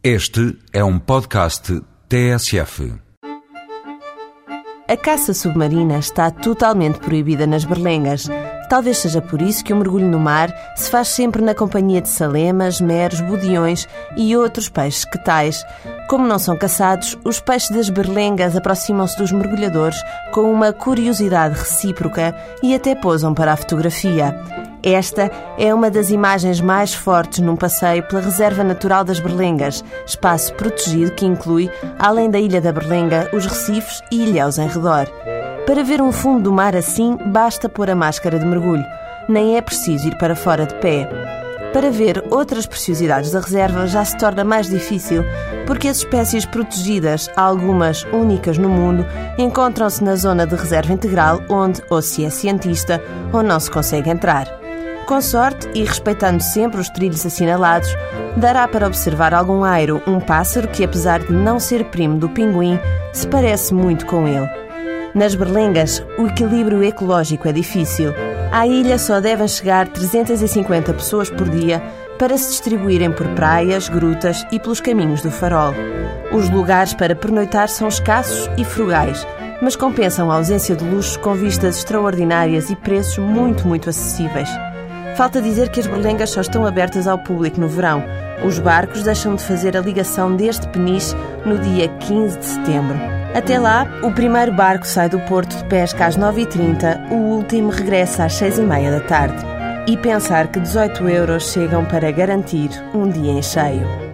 Este é um podcast TSF. A caça submarina está totalmente proibida nas berlengas. Talvez seja por isso que o mergulho no mar se faz sempre na companhia de salemas, meros, budiões e outros peixes que tais. Como não são caçados, os peixes das berlengas aproximam-se dos mergulhadores com uma curiosidade recíproca e até posam para a fotografia. Esta é uma das imagens mais fortes num passeio pela Reserva Natural das Berlengas, espaço protegido que inclui, além da Ilha da Berlenga, os recifes e ilhéus em redor. Para ver um fundo do mar assim, basta pôr a máscara de mergulho. Nem é preciso ir para fora de pé. Para ver outras preciosidades da reserva já se torna mais difícil, porque as espécies protegidas, algumas únicas no mundo, encontram-se na zona de reserva integral, onde ou se é cientista ou não se consegue entrar. Com sorte e respeitando sempre os trilhos assinalados, dará para observar algum airo, um pássaro que, apesar de não ser primo do pinguim, se parece muito com ele. Nas berlengas, o equilíbrio ecológico é difícil. À ilha só devem chegar 350 pessoas por dia para se distribuírem por praias, grutas e pelos caminhos do farol. Os lugares para pernoitar são escassos e frugais, mas compensam a ausência de luxo com vistas extraordinárias e preços muito, muito acessíveis. Falta dizer que as berlengas só estão abertas ao público no verão. Os barcos deixam de fazer a ligação deste Peniche no dia 15 de setembro. Até lá, o primeiro barco sai do porto de pesca às 9h30, o último regressa às 6h30 da tarde. E pensar que 18 euros chegam para garantir um dia em cheio.